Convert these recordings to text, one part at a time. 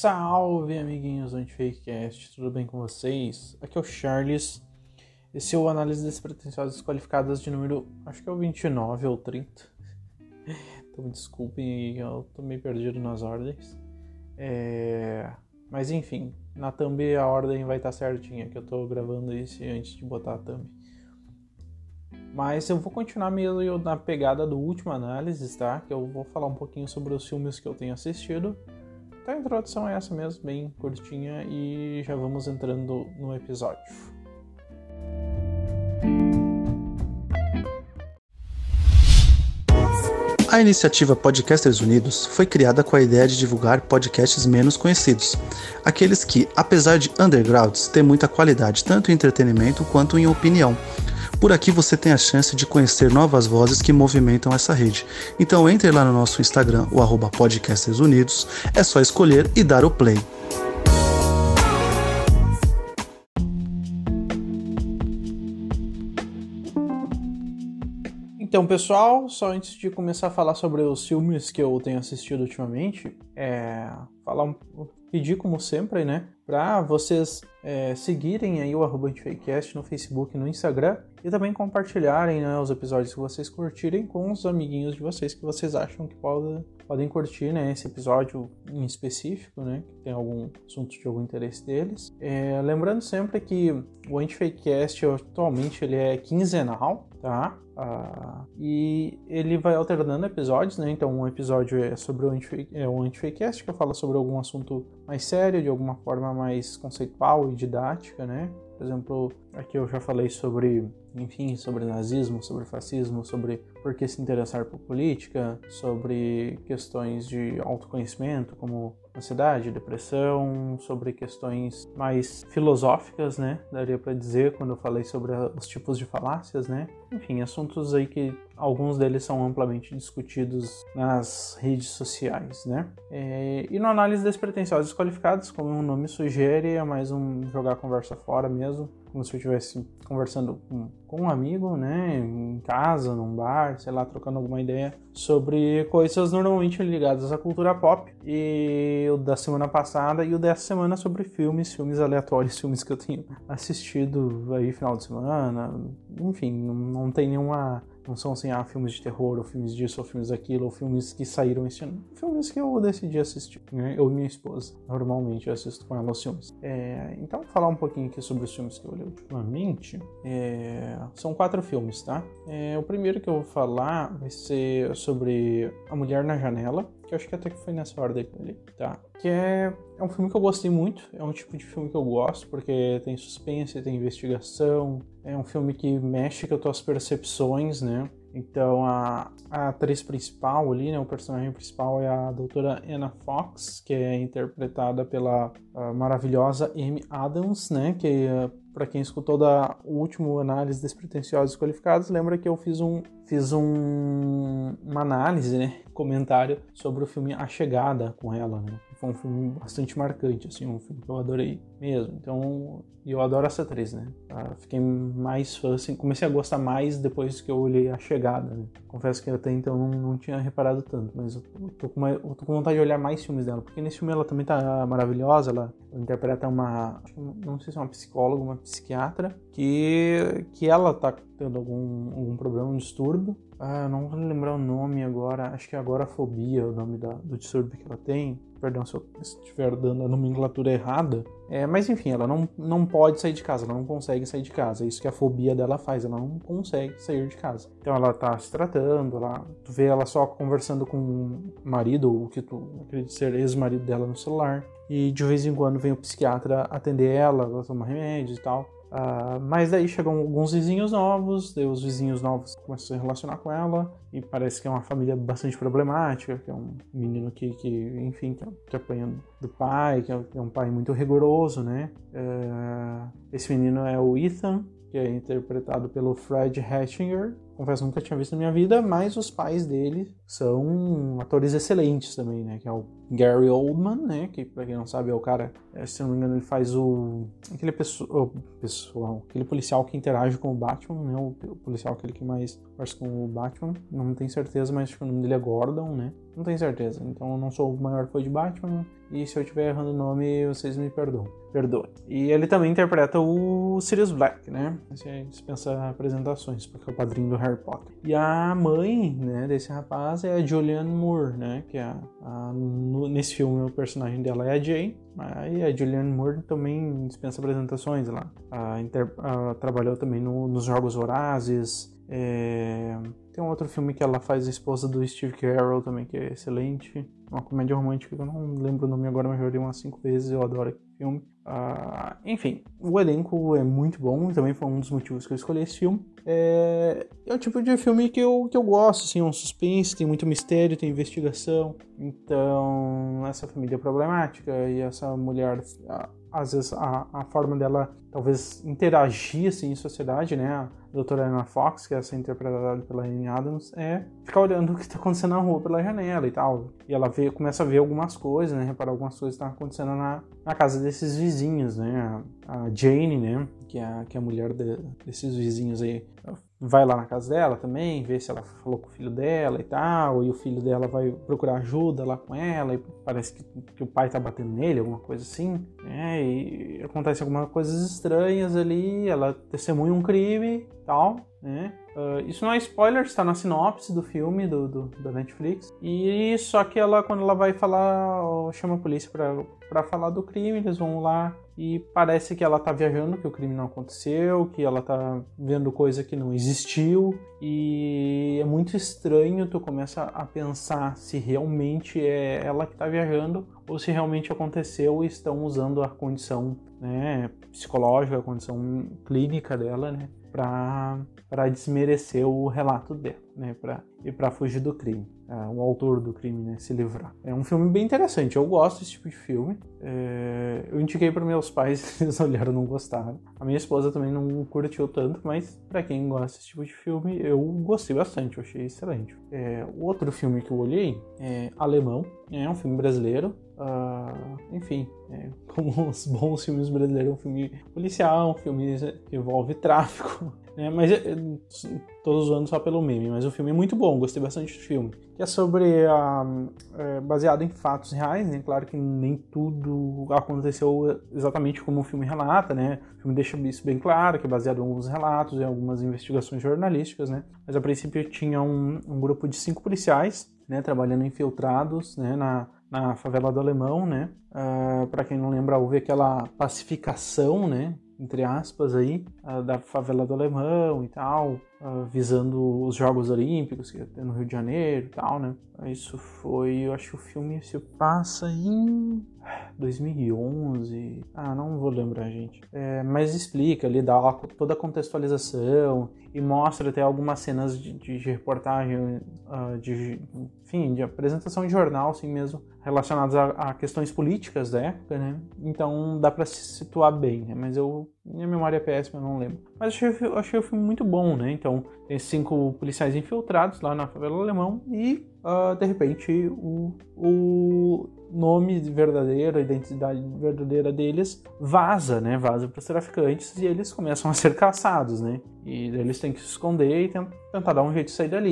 Salve, amiguinhos do Antifakecast, tudo bem com vocês? Aqui é o Charles. Esse é o Análise Despretensiosas Desqualificadas de número, acho que é o 29 ou 30. Então me desculpem, eu tô meio perdido nas ordens. É... Mas enfim, na thumb a ordem vai estar certinha, que eu tô gravando isso antes de botar a thumb. Mas eu vou continuar meio na pegada do último análise, tá? Que eu vou falar um pouquinho sobre os filmes que eu tenho assistido então a introdução é essa mesmo, bem curtinha, e já vamos entrando no episódio. A iniciativa Podcasters Unidos foi criada com a ideia de divulgar podcasts menos conhecidos, aqueles que, apesar de undergrounds, têm muita qualidade tanto em entretenimento quanto em opinião, por aqui você tem a chance de conhecer novas vozes que movimentam essa rede. Então entre lá no nosso Instagram, o arroba Unidos, é só escolher e dar o play. Então, pessoal, só antes de começar a falar sobre os filmes que eu tenho assistido ultimamente, é falar um, pedir como sempre, né, para vocês é, seguirem aí o arroba no Facebook e no Instagram e também compartilharem né, os episódios que vocês curtirem com os amiguinhos de vocês que vocês acham que pode, podem curtir né, esse episódio em específico, né, que tem algum assunto de algum interesse deles. É, lembrando sempre que o Antifakecast atualmente ele é quinzenal, tá? Ah, e ele vai alternando episódios, né? Então um episódio é sobre o Antifake, é o Antifakecast, que sobre algum assunto mais sério, de alguma forma mais conceitual e didática, né? Por exemplo, aqui eu já falei sobre, enfim, sobre nazismo, sobre fascismo, sobre por que se interessar por política, sobre questões de autoconhecimento, como ansiedade, depressão, sobre questões mais filosóficas, né? Daria para dizer quando eu falei sobre os tipos de falácias, né? Enfim, assuntos aí que alguns deles são amplamente discutidos nas redes sociais, né? É, e no análise despretensiosos desqualificados, como o nome sugere, é mais um jogar a conversa fora mesmo, como se eu estivesse conversando com, com, um amigo, né, em casa, num bar, sei lá, trocando alguma ideia sobre coisas normalmente ligadas à cultura pop. E o da semana passada e o dessa semana sobre filmes, filmes aleatórios, filmes que eu tenho assistido aí final de semana. Enfim, não, tem nenhuma não são assim, ah, filmes de terror, ou filmes disso, ou filmes daquilo, ou filmes que saíram este ano. Filmes que eu decidi assistir, né? Eu e minha esposa. Normalmente eu assisto com ela os filmes. É, então, falar um pouquinho aqui sobre os filmes que eu olhei ultimamente. É, são quatro filmes, tá? É, o primeiro que eu vou falar vai ser sobre A Mulher na Janela, que eu acho que até que foi nessa ordem ali, tá? Que é, é um filme que eu gostei muito, é um tipo de filme que eu gosto, porque tem suspense, tem investigação, é um filme que mexe com as tuas percepções, né? Então a, a atriz principal ali, né, o personagem principal é a doutora Anna Fox, que é interpretada pela maravilhosa Amy Adams, né, que para quem escutou da último análise despretensiosos qualificados, lembra que eu fiz um fiz um, uma análise, né, comentário sobre o filme A Chegada com ela, né? Foi um filme bastante marcante, assim, um filme que eu adorei mesmo. Então, eu adoro essa atriz, né? Ah, fiquei mais fã, assim, comecei a gostar mais depois que eu olhei A Chegada, né? Confesso que até então não, não tinha reparado tanto, mas eu tô, uma, eu tô com vontade de olhar mais filmes dela, porque nesse filme ela também tá maravilhosa, ela interpreta uma, não sei se é uma psicóloga, uma psiquiatra, que, que ela tá tendo algum, algum problema, um distúrbio. Ah, não vou lembrar o nome agora, acho que é agorafobia o nome da, do distúrbio que ela tem. Perdão se eu estiver dando a nomenclatura errada. É, mas enfim, ela não, não pode sair de casa, ela não consegue sair de casa. É isso que a fobia dela faz, ela não consegue sair de casa. Então ela tá se tratando, ela, tu vê ela só conversando com o marido, o que tu acredita ser ex-marido dela no celular. E de vez em quando vem o psiquiatra atender ela, ela toma remédios e tal. Uh, mas daí chegam alguns vizinhos novos, daí os vizinhos novos começam a se relacionar com ela, e parece que é uma família bastante problemática, que é um menino que, que enfim, que, que apanha do pai, que é, que é, um pai muito rigoroso, né? Uh, esse menino é o Ethan, que é interpretado pelo Fred Hatchinger. Confesso nunca tinha visto na minha vida, mas os pais dele são atores excelentes também, né? Que é o Gary Oldman, né? Que pra quem não sabe é o cara, é, se não me engano, ele faz o aquele pessoal, pessoal aquele policial que interage com o Batman, né? O policial aquele que mais parece com o Batman. Não tenho certeza, mas acho que o nome dele é Gordon, né? Não tenho certeza. Então eu não sou o maior fã de Batman. E se eu estiver errando o nome, vocês me perdoam. Perdoem. E ele também interpreta o Sirius Black, né? Você dispensa apresentações, porque é o padrinho do Harry Potter. E a mãe, né, desse rapaz é a Julianne Moore, né? Que é a, a, no, nesse filme o personagem dela é a Jane. Aí a Julianne Moore também dispensa apresentações lá. A, inter, a, trabalhou também no, nos Jogos Vorazes. É, tem um outro filme que ela faz a esposa do Steve Carell também, que é excelente. Uma comédia romântica que eu não lembro o nome agora, mas já vi umas cinco vezes. Eu adoro aquele filme. Uh, enfim, o elenco é muito bom, também foi um dos motivos que eu escolhi esse filme. É, é o tipo de filme que eu, que eu gosto, assim, é um suspense, tem muito mistério, tem investigação. Então, essa família é problemática e essa mulher, às vezes, a, a forma dela talvez interagir assim, em sociedade, né? A doutora Anna Fox, que é essa interpretada pela Amy Adams, é ficar olhando o que está acontecendo na rua pela janela e tal. E ela vê, começa a ver algumas coisas, né? Reparar algumas coisas que estão acontecendo na, na casa desses vizinhos, né? A, a Jane, né? Que é, que é a mulher de, desses vizinhos aí, vai lá na casa dela também, vê se ela falou com o filho dela e tal, e o filho dela vai procurar ajuda lá com ela, e parece que, que o pai tá batendo nele, alguma coisa assim, né? E acontece algumas coisas estranhas ali, ela testemunha um crime e tal, né? Uh, isso não é spoiler, está na sinopse do filme do, do, da Netflix. E só que ela, quando ela vai falar, chama a polícia para falar do crime, eles vão lá e parece que ela tá viajando, que o crime não aconteceu, que ela tá vendo coisa que não existiu. E é muito estranho, tu começa a pensar se realmente é ela que tá viajando ou se realmente aconteceu e estão usando a condição né, psicológica, a condição clínica dela, né, para desmerecer o relato dela, né, pra, e para fugir do crime, é, o autor do crime, né, se livrar. É um filme bem interessante, eu gosto desse tipo de filme. É, eu indiquei para meus pais, eles olharam não gostaram. A minha esposa também não curtiu tanto, mas para quem gosta desse tipo de filme, eu gostei bastante, eu achei excelente. É, o outro filme que eu olhei é Alemão, é um filme brasileiro, Uh, enfim, é, como os bons filmes brasileiros, um filme policial, um filme que envolve tráfico, né? mas é, todos os anos só pelo meme, mas o filme é muito bom, gostei bastante do filme. Que é sobre, uh, é, baseado em fatos reais, né? Claro que nem tudo aconteceu exatamente como o filme relata, né? O filme deixa isso bem claro, que é baseado em alguns relatos, em algumas investigações jornalísticas, né? Mas a princípio tinha um, um grupo de cinco policiais, né? Trabalhando infiltrados, né? Na, na favela do Alemão, né? Uh, ah, para quem não lembra, houve aquela pacificação, né? Entre aspas aí, uh, da favela do Alemão e tal, uh, visando os Jogos Olímpicos que ia ter no Rio de Janeiro e tal, né? Isso foi, eu acho que o filme se passa em 2011. Ah, não vou lembrar, gente. É, mas explica ali, dá toda a contextualização e mostra até algumas cenas de, de, reportagem, uh, de, enfim, de apresentação de jornal, assim mesmo, relacionadas a, a questões políticas da época, né? Então dá para se situar bem, né? Mas eu, minha memória é péssima, eu não lembro. Mas achei, achei o filme muito bom, né? Então, tem cinco policiais infiltrados lá na favela alemão e, uh, de repente, o, o nome verdadeiro, a identidade verdadeira deles vaza, né? Vaza para os traficantes e eles começam a ser caçados, né? E eles têm que se esconder e tentar dar um jeito de sair dali.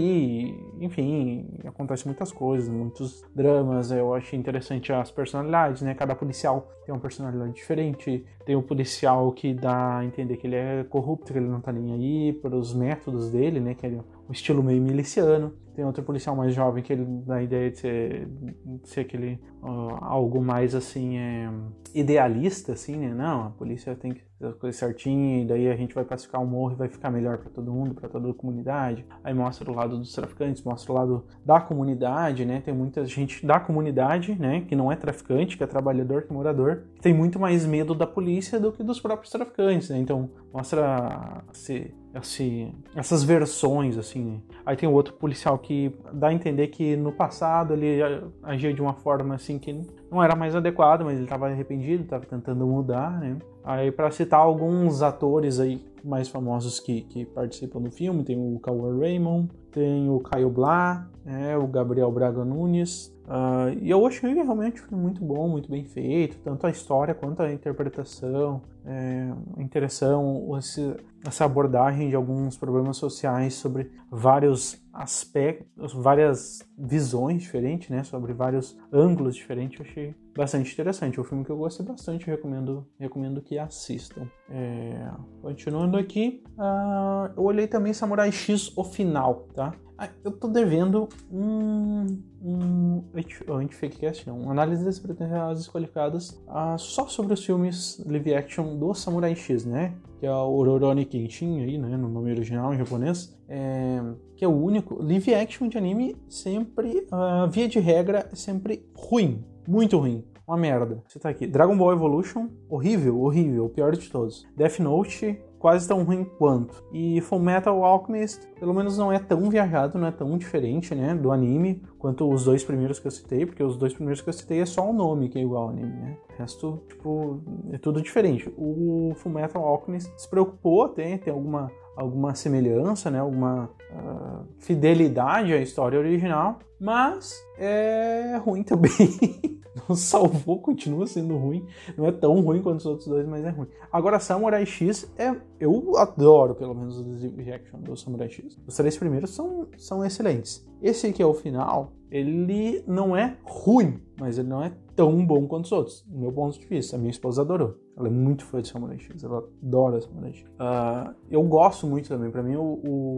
E, enfim, acontece muitas coisas, muitos dramas. Eu achei interessante as personalidades, né? Cada policial tem uma personalidade diferente. Tem o policial que dá a entender que ele é corrupto, que ele não tá nem aí para os métodos dele, né? Que é um estilo meio miliciano. Tem outro policial mais jovem que ele dá a ideia de ser, de ser aquele uh, algo mais assim é, idealista, assim, né? Não, a polícia tem que as coisas certinho, e daí a gente vai pacificar o morro e vai ficar melhor para todo mundo, para toda a comunidade. Aí mostra o lado dos traficantes, mostra o lado da comunidade, né? Tem muita gente da comunidade, né? Que não é traficante, que é trabalhador, que é morador, que tem muito mais medo da polícia do que dos próprios traficantes, né? Então mostra esse, esse, essas versões, assim. Aí tem o outro policial que dá a entender que no passado ele agia de uma forma assim que não era mais adequada, mas ele estava arrependido, estava tentando mudar, né? Aí para citar alguns atores aí mais famosos que, que participam do filme, tem o Cauã Raymond, tem o Caio Blá, né, o Gabriel Braga Nunes. Uh, e eu achei realmente muito bom, muito bem feito, tanto a história quanto a interpretação, é, a interação, esse, essa abordagem de alguns problemas sociais sobre vários aspectos, várias visões diferentes, né, sobre vários ângulos diferentes, eu achei bastante interessante. É um filme que eu gostei bastante, recomendo, recomendo que assistam. É, continuando aqui, uh, eu olhei também Samurai X O Final, tá? Ah, eu tô devendo um, um anti-fakecast, não, uma análise das pretensões desqualificadas uh, só sobre os filmes live action do Samurai X, né? Que é o Ororoni Kenshin aí, né? No nome original em japonês. É, que é o único. Live action de anime sempre, uh, via de regra, sempre ruim. Muito ruim. Uma merda. Você tá aqui. Dragon Ball Evolution, horrível, horrível, o pior de todos. Death Note, quase tão ruim quanto. E Full Metal Alchemist, pelo menos não é tão viajado, não é tão diferente, né, do anime, quanto os dois primeiros que eu citei, porque os dois primeiros que eu citei é só o nome que é igual ao anime, né? O resto, tipo, é tudo diferente. O Full Metal Alchemist se preocupou até, tem alguma alguma semelhança, né, alguma uh, fidelidade à história original, mas é ruim também. não salvou, continua sendo ruim. Não é tão ruim quanto os outros dois, mas é ruim. Agora, Samurai X, é, eu adoro, pelo menos, os reaction do Samurai X. Os três primeiros são, são excelentes. Esse aqui é o final, ele não é ruim, mas ele não é tão bom quanto os outros, do meu ponto de vista. A minha esposa adorou. Ela é muito fã de Samurai X, ela adora Samurai X. Uh, eu gosto muito também. Para mim, o,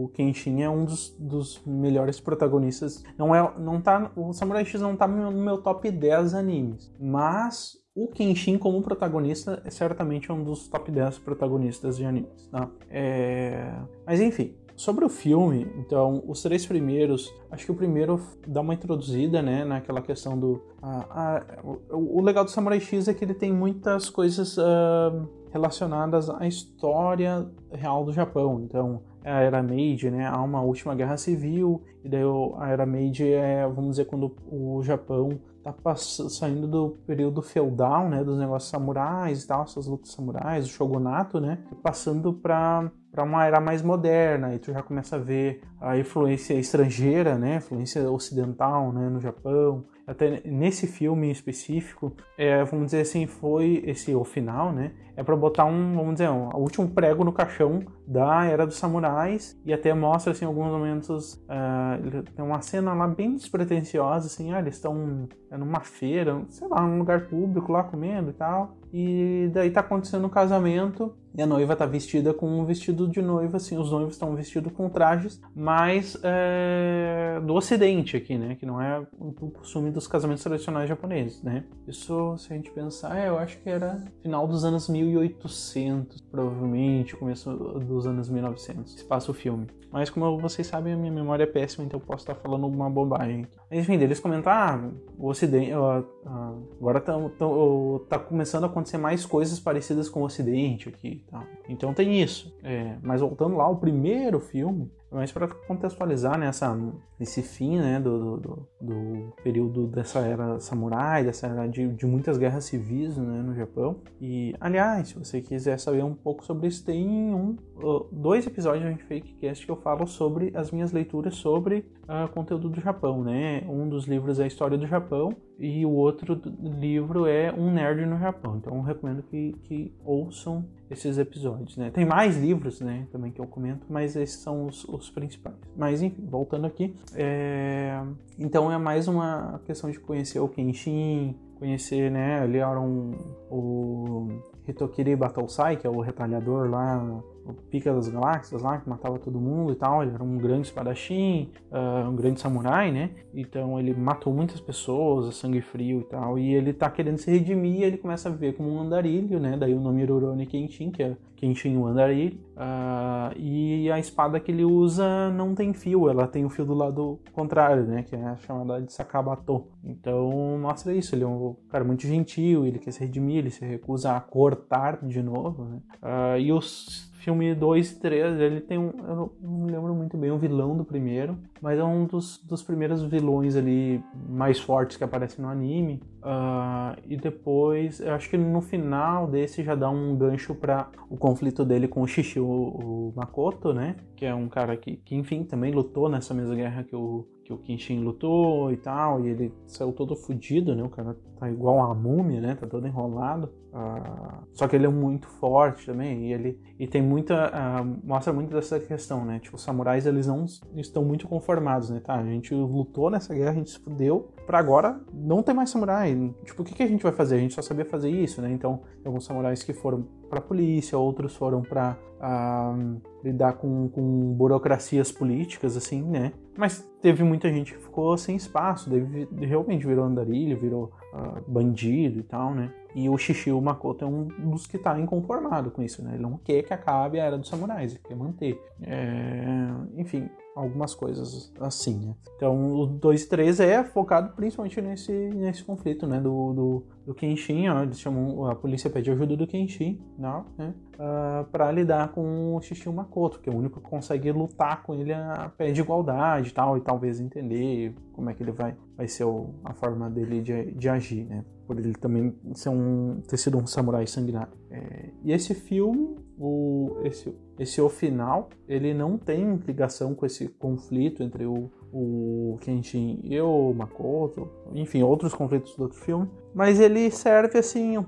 o, Kenshin é um dos, dos, melhores protagonistas. Não é, não tá, o Samurai X não tá no meu top 10 animes, mas o Kenshin como protagonista é certamente um dos top 10 protagonistas de animes, tá? É... Mas enfim, Sobre o filme, então, os três primeiros, acho que o primeiro dá uma introduzida, né, naquela questão do. o, o, legal do Samurai X é que ele tem muitas coisas uh, relacionadas à história real do Japão. Então, a Era Meiji, né, há uma última guerra civil, e daí a Era Meiji é, vamos dizer, quando o Japão tá saindo do período feudal, né, dos negócios samurais e tal, essas lutas samurais, o shogunato, né, passando para para uma era mais moderna, e tu já começa a ver a influência estrangeira, né, influência ocidental, né, no Japão. Até nesse filme específico, é, vamos dizer assim, foi esse o final, né? É para botar um, vamos dizer, um, o último prego no caixão da era dos samurais e até mostra assim alguns momentos, uh, tem uma cena lá bem despretensiosa, assim, ah, eles estão numa feira, sei lá, num lugar público lá comendo e tal. E daí tá acontecendo um casamento e a noiva tá vestida com um vestido de noiva, assim, os noivos estão vestidos com trajes mais é, do ocidente aqui, né? Que não é o costume dos casamentos tradicionais japoneses, né? Isso, se a gente pensar, é, eu acho que era final dos anos 1800, provavelmente, começo dos anos 1900, se passa o filme. Mas como vocês sabem, a minha memória é péssima, então eu posso estar falando alguma bobagem. Enfim, eles comentaram, ah, o ocidente, uh, agora tá, tá, tá começando a acontecer mais coisas parecidas com o Ocidente aqui. Tá? Então tem isso. É, mas voltando lá, o primeiro filme, mas para contextualizar né, essa, esse fim né, do, do, do, período dessa era samurai, dessa era de, de muitas guerras civis né, no Japão. E, aliás, se você quiser saber um pouco sobre isso, tem um, dois episódios de Fakecast que eu falo sobre as minhas leituras sobre uh, conteúdo do Japão. Né? Um dos livros é a História do Japão e o outro livro é Um Nerd no Japão. Então eu recomendo que, que ouçam esses episódios, né? Tem mais livros, né, também que eu comento, mas esses são os, os principais. Mas enfim, voltando aqui, é... então é mais uma questão de conhecer o Kenshin, conhecer, né, ali era um, o Hitokiri Battlesai, que é o retalhador lá o Pica das Galáxias lá, que matava todo mundo e tal. Ele era um grande espadachim, uh, um grande samurai, né? Então ele matou muitas pessoas, a sangue frio e tal. E ele tá querendo se redimir e ele começa a viver como um andarilho, né? Daí o nome Rurouni Kenshin, que é Kenshin o andarilho. Uh, e a espada que ele usa não tem fio, ela tem o fio do lado contrário, né? Que é chamada de Sakabato. Então mostra isso, ele é um cara muito gentil, ele quer se redimir, ele se recusa a cortar de novo, né? Uh, e os filme 2 e 3, ele tem um. Eu não me lembro muito bem o vilão do primeiro, mas é um dos, dos primeiros vilões ali mais fortes que aparece no anime. Uh, e depois, eu acho que no final desse já dá um gancho para o conflito dele com o Shishi, o, o, Makoto, né? Que é um cara que, que, enfim, também lutou nessa mesma guerra que o, que o Kenshin lutou e tal, e ele saiu todo fodido, né? O cara tá igual uma múmia, né? Tá todo enrolado. Uh, só que ele é muito forte também e ele e tem muita uh, mostra muito dessa questão, né? Tipo, os samurais eles não estão muito conformados, né? Tá, a gente lutou nessa guerra, a gente se fudeu, para agora não ter mais samurai. Tipo, o que, que a gente vai fazer? A gente só sabia fazer isso, né? Então, alguns samurais que foram para polícia, outros foram para uh, ah, lidar com, com burocracias políticas, assim, né? Mas teve muita gente que ficou sem espaço, realmente virou andarilho, virou uh, bandido e tal, né? E o Shishio Makoto é um dos que está inconformado com isso, né? Ele não quer que acabe a era dos samurais, ele quer manter. É... Enfim, algumas coisas assim, né? Então, o 2 e 3 é focado principalmente nesse, nesse conflito, né? Do, do, do Kenshin, ó, eles chamam, a polícia pede ajuda do Kenshin, não, né? Uh, ah, para lidar com o Shishio Makoto, que é o único que consegue lutar com ele a pé de igualdade e tal, e talvez entender como é que ele vai, vai ser o, a forma dele de, de agir, né? Por ele também ser um, ter sido um samurai sanguinário. É, e esse filme, o, esse, esse o final, ele não tem ligação com esse conflito entre o, o Kenshin e o Makoto, enfim, outros conflitos do outro filme, mas ele serve assim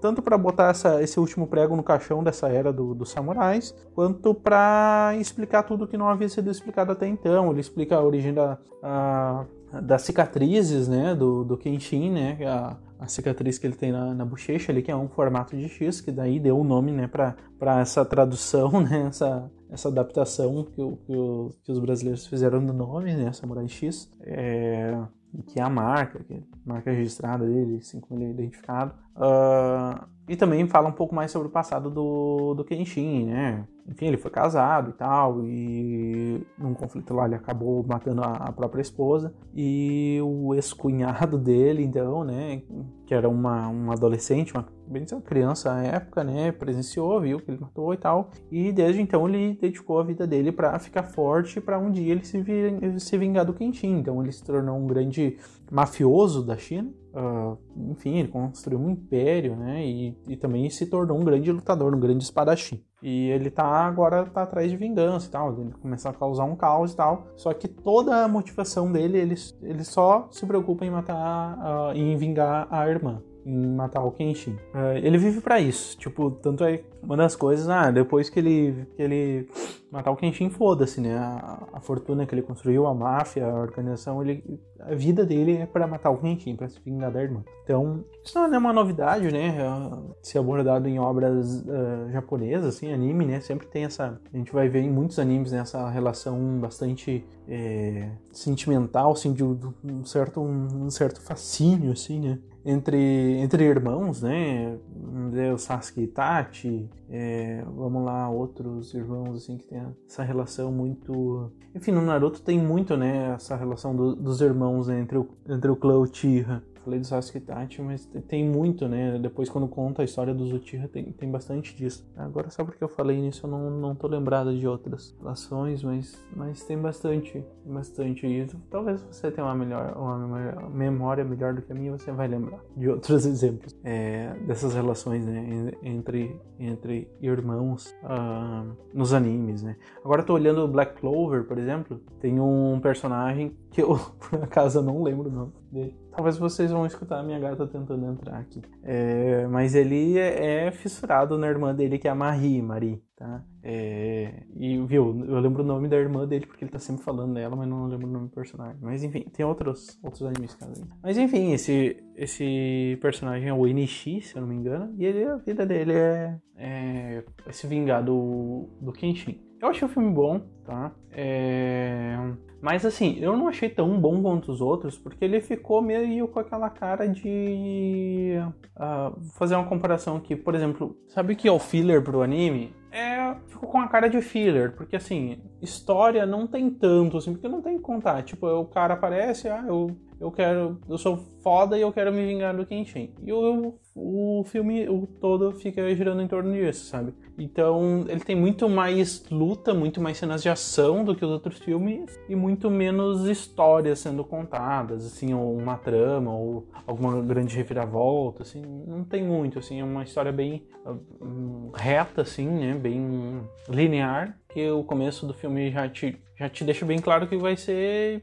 tanto para botar essa, esse último prego no caixão dessa era do, dos samurais, quanto para explicar tudo que não havia sido explicado até então. Ele explica a origem da, a, das cicatrizes, né, do, do Kenshin, né, a, a cicatriz que ele tem na, na bochecha ali, que é um formato de X, que daí deu o um nome, né, para essa tradução, né, essa, essa adaptação que, o, que, o, que, os brasileiros fizeram do nome, né, Samurai X, é, que é a marca, que é a marca registrada dele, assim como ele é identificado. Uh, e também fala um pouco mais sobre o passado do, do Kenshin, né? Enfim, ele foi casado e tal, e num conflito lá ele acabou matando a, a própria esposa. E o ex-cunhado dele, então, né? Que era uma, uma adolescente, uma, bem uma criança na época, né? Presenciou, viu que ele matou e tal. E desde então ele dedicou a vida dele para ficar forte para um dia ele se, se vingar do Kenshin. Então ele se tornou um grande mafioso da China Uh, enfim, ele construiu um império, né? E, e, também se tornou um grande lutador, um grande espadachim. E ele tá agora tá atrás de vingança e tal, ele começa a causar um caos e tal. Só que toda a motivação dele, ele, ele só se preocupa em matar, uh, em vingar a irmã em matar o Kenshin. Uh, ele vive para isso, tipo, tanto é uma das coisas, ah, depois que ele, que ele matar o Kenshin, foda-se, né? A, a, fortuna que ele construiu, a máfia, a organização, ele, a vida dele é para matar o Kenshin, para se vingar da irmã. Então, isso não é uma novidade, né? Se abordado em obras uh, japonesas, assim, anime, né? Sempre tem essa. A gente vai ver em muitos animes né, essa relação bastante é, sentimental, assim, de, um, certo, um certo fascínio, assim, né? Entre, entre irmãos, né? O Sasuke e Itachi, é, vamos lá, outros irmãos assim que tem essa relação muito. Enfim, no Naruto tem muito, né? Essa relação do, dos irmãos né, entre o, entre o clã Uchiha falei do Sasuke Itachi, mas tem muito, né? Depois quando conta a história dos Uchiha tem, tem bastante disso. Agora só porque eu falei nisso eu não, não tô lembrado de outras relações, mas, mas tem bastante, bastante isso. Talvez você tenha uma, melhor, uma memória melhor do que a minha, você vai lembrar de outros exemplos é, dessas relações né? entre, entre irmãos uh, nos animes, né? Agora eu tô olhando Black Clover, por exemplo, tem um personagem que eu, por acaso, não lembro o nome Talvez vocês vão escutar a minha gata tentando entrar aqui. É, mas ele é, é, fissurado na irmã dele, que é a Marie, Marie, tá? É, e, viu, eu lembro o nome da irmã dele, porque ele tá sempre falando dela, mas não lembro o nome do personagem. Mas, enfim, tem outros, outros animes que Mas, enfim, esse, esse personagem é o Inishi, se eu não me engano, e ele, a vida dele é, é se vingar do, do Kenshin. Eu achei o filme bom, tá? É... Mas assim, eu não achei tão bom quanto os outros, porque ele ficou meio com aquela cara de. Uh, fazer uma comparação aqui, por exemplo, sabe o que é o filler pro anime? É. Ficou com a cara de filler, porque assim, história não tem tanto, assim, porque não tem que contar. Tipo, o cara aparece, ah, eu eu quero, eu sou foda e eu quero me vingar do Kenshin. E o, o filme o todo fica girando em torno disso, sabe? Então ele tem muito mais luta, muito mais cenas de ação do que os outros filmes e muito menos histórias sendo contadas, assim, ou uma trama ou alguma grande reviravolta, assim, não tem muito, assim, é uma história bem uh, reta, assim, né? Bem linear que o começo do filme já te, já te deixa bem claro que vai ser.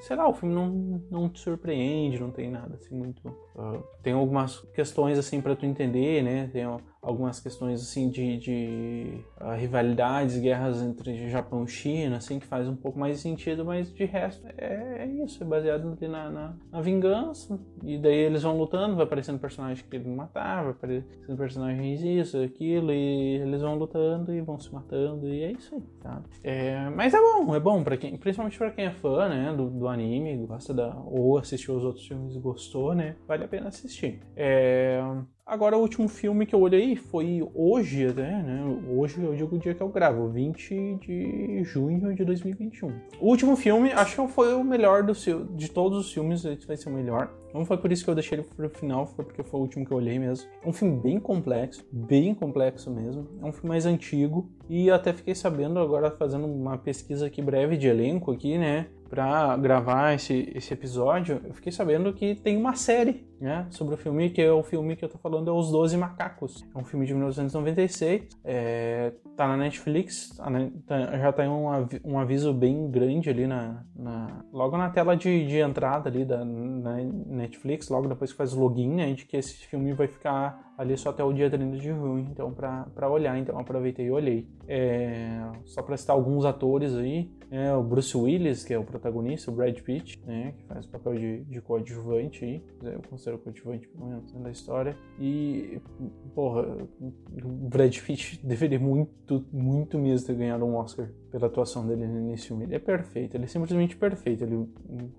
Sei lá, o filme não, não te surpreende, não tem nada assim muito. Uh, tem algumas questões assim para tu entender, né? Tem algumas questões assim de, de uh, rivalidades, guerras entre Japão e China, assim, que faz um pouco mais sentido, mas de resto é, é isso, é baseado na, na, na, vingança. E daí eles vão lutando, vai aparecendo personagem que ele matava, vai aparecendo personagens isso, aquilo, e eles vão lutando e vão se matando, e é isso aí, tá? É, mas é bom, é bom, para quem, principalmente para quem é fã, né, do, do anime, gosta da. ou assistiu os outros filmes e gostou, né? Vale a pena assistir. É. Agora, o último filme que eu olhei foi hoje, até, né? Hoje eu digo o dia que eu gravo, 20 de junho de 2021. O último filme, acho que foi o melhor do de todos os filmes, esse vai ser o melhor. Não foi por isso que eu deixei ele pro final, foi porque foi o último que eu olhei mesmo. É um filme bem complexo, bem complexo mesmo. É um filme mais antigo e até fiquei sabendo agora fazendo uma pesquisa aqui breve de elenco aqui, né? Para gravar esse, esse episódio, eu fiquei sabendo que tem uma série né, sobre o filme, que é o filme que eu tô falando, é Os Doze Macacos. É um filme de 1996, é, tá na Netflix, tá, já tem um, um aviso bem grande ali na, na logo na tela de, de entrada ali da Netflix, logo depois que faz o login, né, de que esse filme vai ficar ali só até o dia 30 de junho, então para olhar, então aproveitei e olhei. É, só para citar alguns atores aí, é, o Bruce Willis, que é o protagonista, o Brad Pitt, né, que faz o papel de, de coadjuvante aí, eu considero coadjuvante pelo menos da história, e, porra, o Brad Pitt deveria muito, muito mesmo ter ganhado um Oscar pela atuação dele nesse filme. Ele é perfeito, ele é simplesmente perfeito. Ele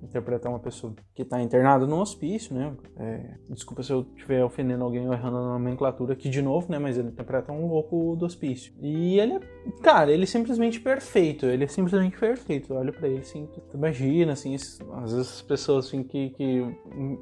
interpreta uma pessoa que está internada no hospício, né? É, desculpa se eu estiver ofendendo alguém ou errando na nomenclatura aqui de novo, né? Mas ele interpreta um louco do hospício. E ele é, cara, ele é simplesmente perfeito. Ele é simplesmente perfeito. Olha para ele, assim, imagina, assim, às vezes as pessoas, assim, que, que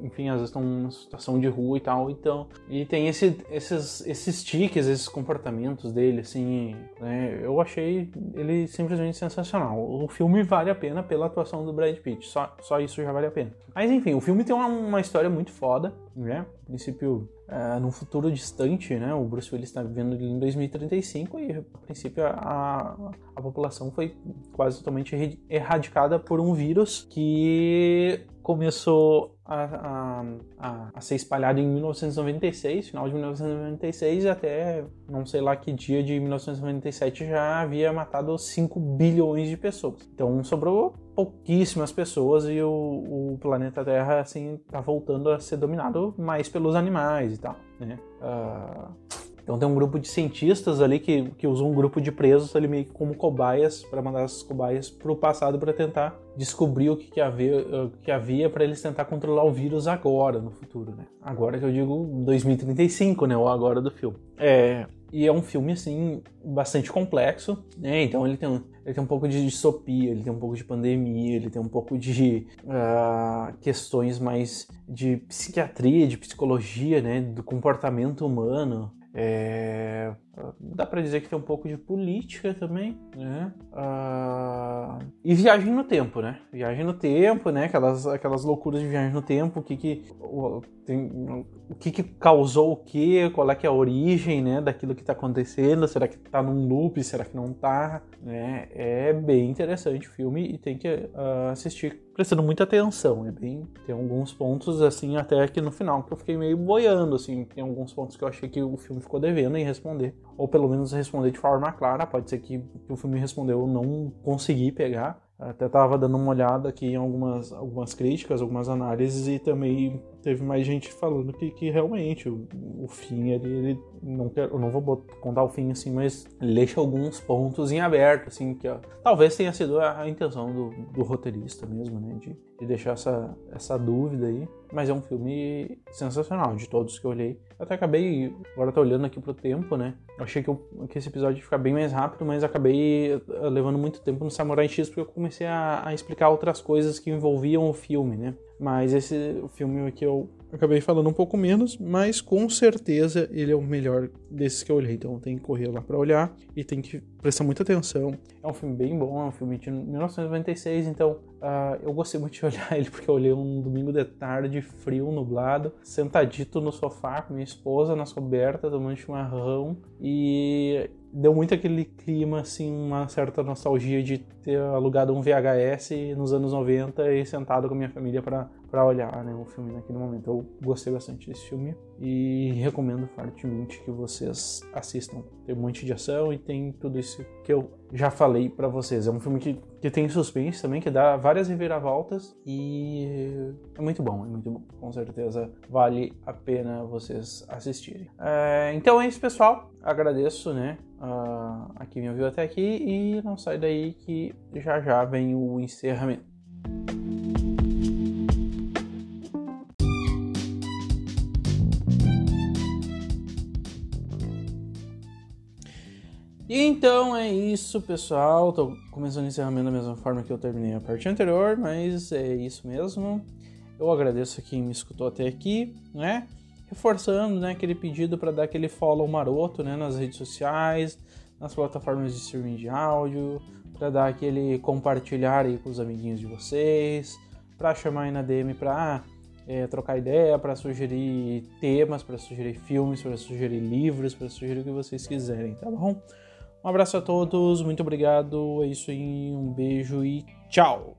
enfim, às vezes estão numa situação de rua e tal, então, e tem esse, esses, esses tiques, esses comportamentos dele, assim, né? Eu achei ele simplesmente sensacional. O filme vale a pena pela atuação do Brad Pitt, só, só isso já vale a pena. Mas enfim, o filme tem uma, uma história muito foda, né? A princípio, é, num futuro distante, né? O Bruce Willis está vivendo em 2035 e, a princípio, a, a população foi quase totalmente erradicada por um vírus que começou a, a, a, ser espalhado em 1996, final de 1996, e até não sei lá que dia de 1997 já havia matado 5 bilhões de pessoas. Então sobrou pouquíssimas pessoas e o, o planeta Terra assim está voltando a ser dominado mais pelos animais e tal, né? Uh então tem um grupo de cientistas ali que, que usam um grupo de presos ali meio que como cobaias para mandar as cobaias para o passado para tentar descobrir o que, que havia, que havia para eles tentar controlar o vírus agora, no futuro, né? Agora que eu digo 2035, né? Ou agora do filme. É, e é um filme, assim, bastante complexo, né? Então ele tem, um, ele tem um pouco de distopia, ele tem um pouco de pandemia, ele tem um pouco de uh, questões mais de psiquiatria, de psicologia, né? Do comportamento humano. É, dá para dizer que tem um pouco de política também, né? Ah, e viagem no tempo, né? Viagem no tempo, né? Aquelas, aquelas loucuras de viagem no tempo, o que que, o, tem, o que que causou o que, qual é que é a origem, né? Daquilo que tá acontecendo, será que tá num loop, será que não tá, né? É bem interessante o filme e tem que uh, assistir prestando muita atenção. É bem, tem alguns pontos assim até aqui no final que eu fiquei meio boiando assim, tem alguns pontos que eu achei que o filme ficou devendo em responder, ou pelo menos responder de forma clara. Pode ser que, o filme respondeu eu não consegui pegar. Até estava dando uma olhada aqui em algumas, algumas críticas, algumas análises e também teve mais gente falando que, que realmente o, o fim ali, ele não quero, não vou botar, contar o fim assim, mas ele deixa alguns pontos em aberto, assim, que ó, talvez tenha sido a, a intenção do, do, roteirista mesmo, né, de, de, deixar essa, essa dúvida aí. Mas é um filme sensacional, de todos que eu olhei. Eu até acabei, agora tô olhando aqui pro tempo, né, eu achei que, eu, que esse episódio ia ficar bem mais rápido, mas acabei eh, levando muito tempo no Samurai X porque eu comecei a, a explicar outras coisas que envolviam o filme, né. Mas esse filme aqui eu acabei falando um pouco menos, mas com certeza ele é o melhor desses que eu olhei. Então tem que correr lá para olhar e tem que prestar muita atenção. É um filme bem bom, é um filme de 1996, então uh, eu gostei muito de olhar ele porque eu olhei um domingo de tarde, frio, nublado, sentadito no sofá com minha esposa nas cobertas, tomando chimarrão e deu muito aquele clima, assim, uma certa nostalgia de ter alugado um VHS nos anos 90 e sentado com a minha família para para olhar né, o filme naquele momento. Eu gostei bastante desse filme e recomendo fortemente que vocês assistam. Tem um monte de ação e tem tudo isso que eu já falei para vocês. É um filme que, que tem suspense também, que dá várias reviravoltas e é muito bom, é muito bom. Com certeza vale a pena vocês assistirem. É, então é isso, pessoal. Agradeço, né, a, a quem me ouviu até aqui e não sai daí que já já vem o encerramento. Então é isso, pessoal. Tô começando o encerramento da mesma forma que eu terminei a parte anterior, mas é isso mesmo. Eu agradeço a quem me escutou até aqui, né? Reforçando, né, aquele pedido para dar aquele follow maroto, né, nas redes sociais, nas plataformas de streaming de áudio, para dar aquele compartilhar aí com os amiguinhos de vocês, para chamar aí na DM para é, trocar ideia, para sugerir temas, para sugerir filmes, para sugerir livros, para sugerir o que vocês quiserem, tá bom? Um abraço a todos, muito obrigado, é isso aí, um beijo e tchau!